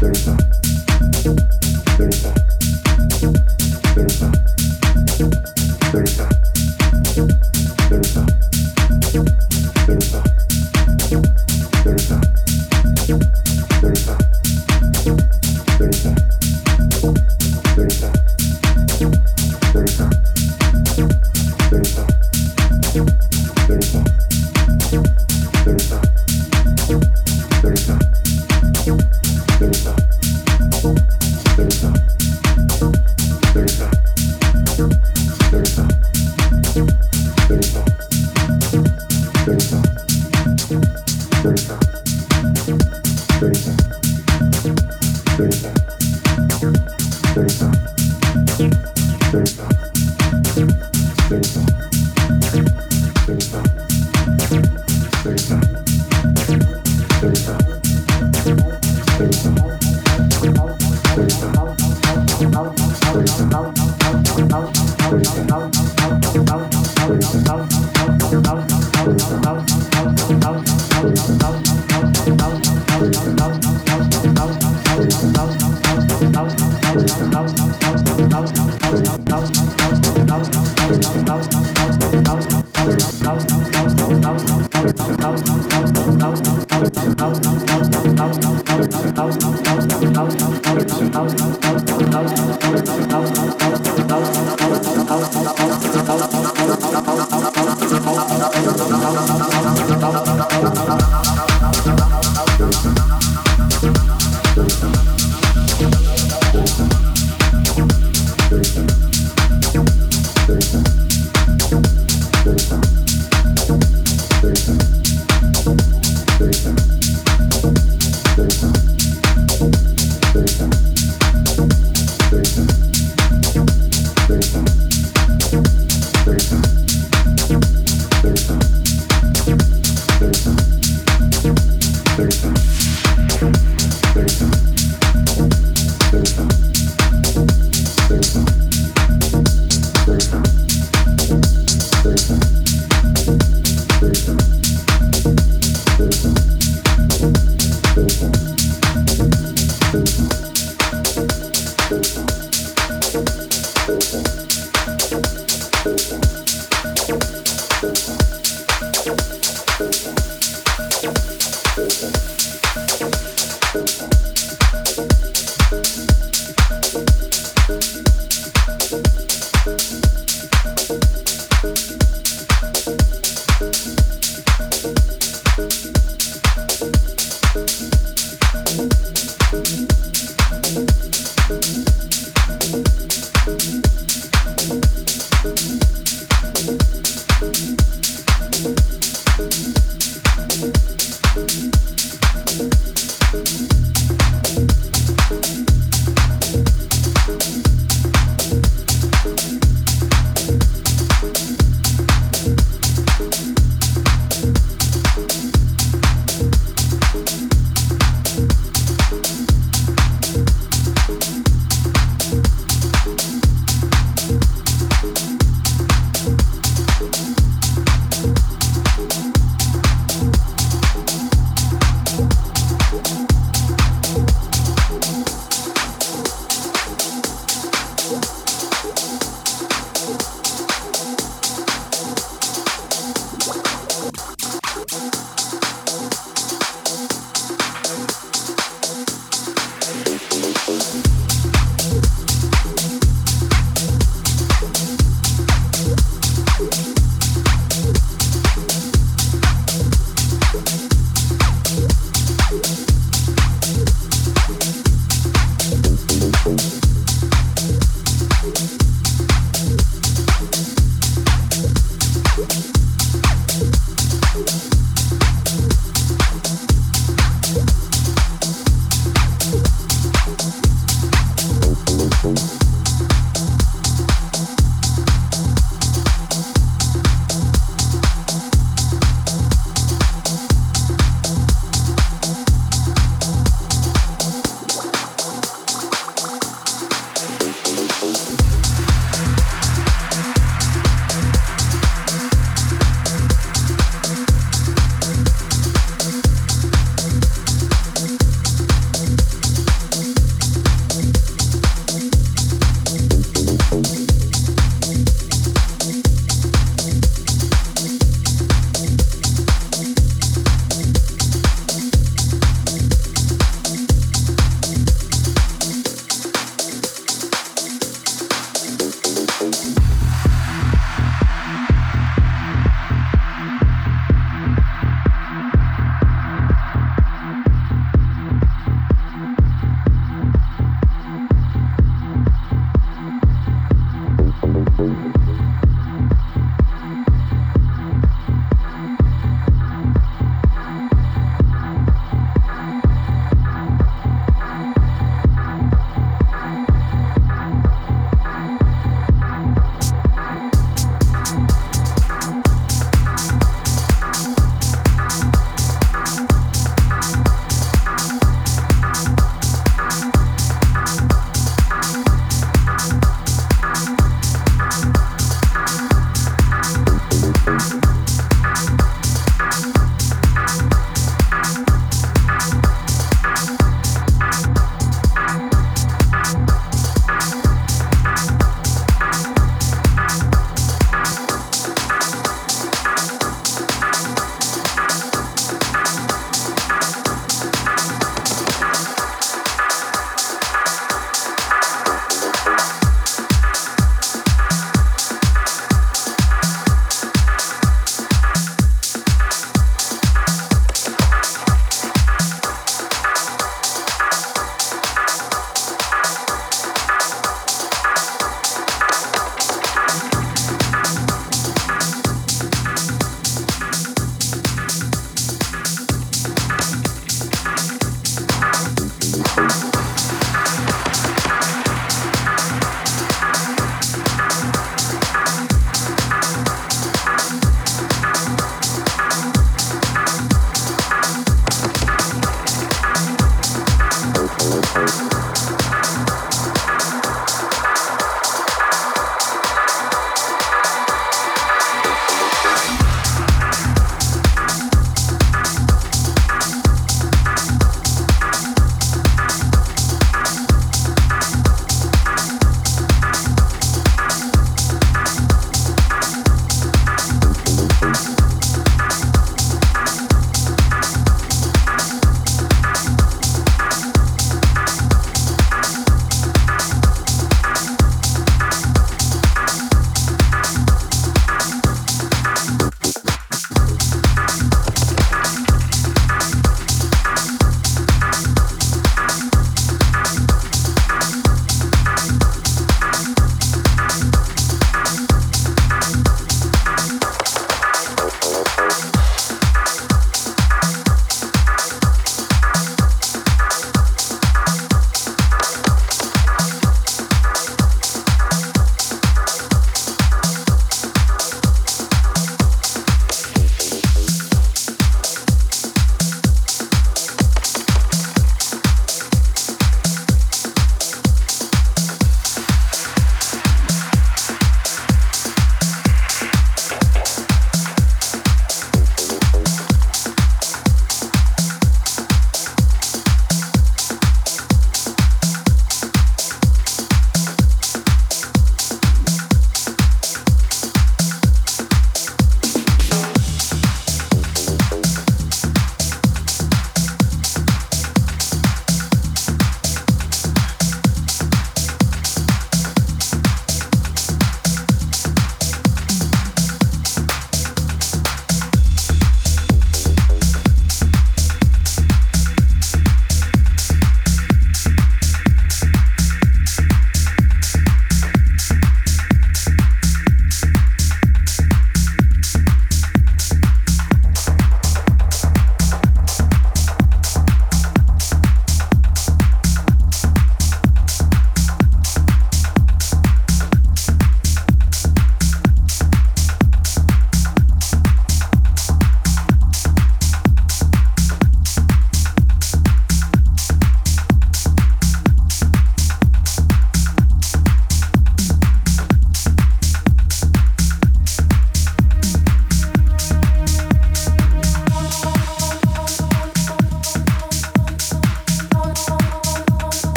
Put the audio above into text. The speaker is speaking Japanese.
There's a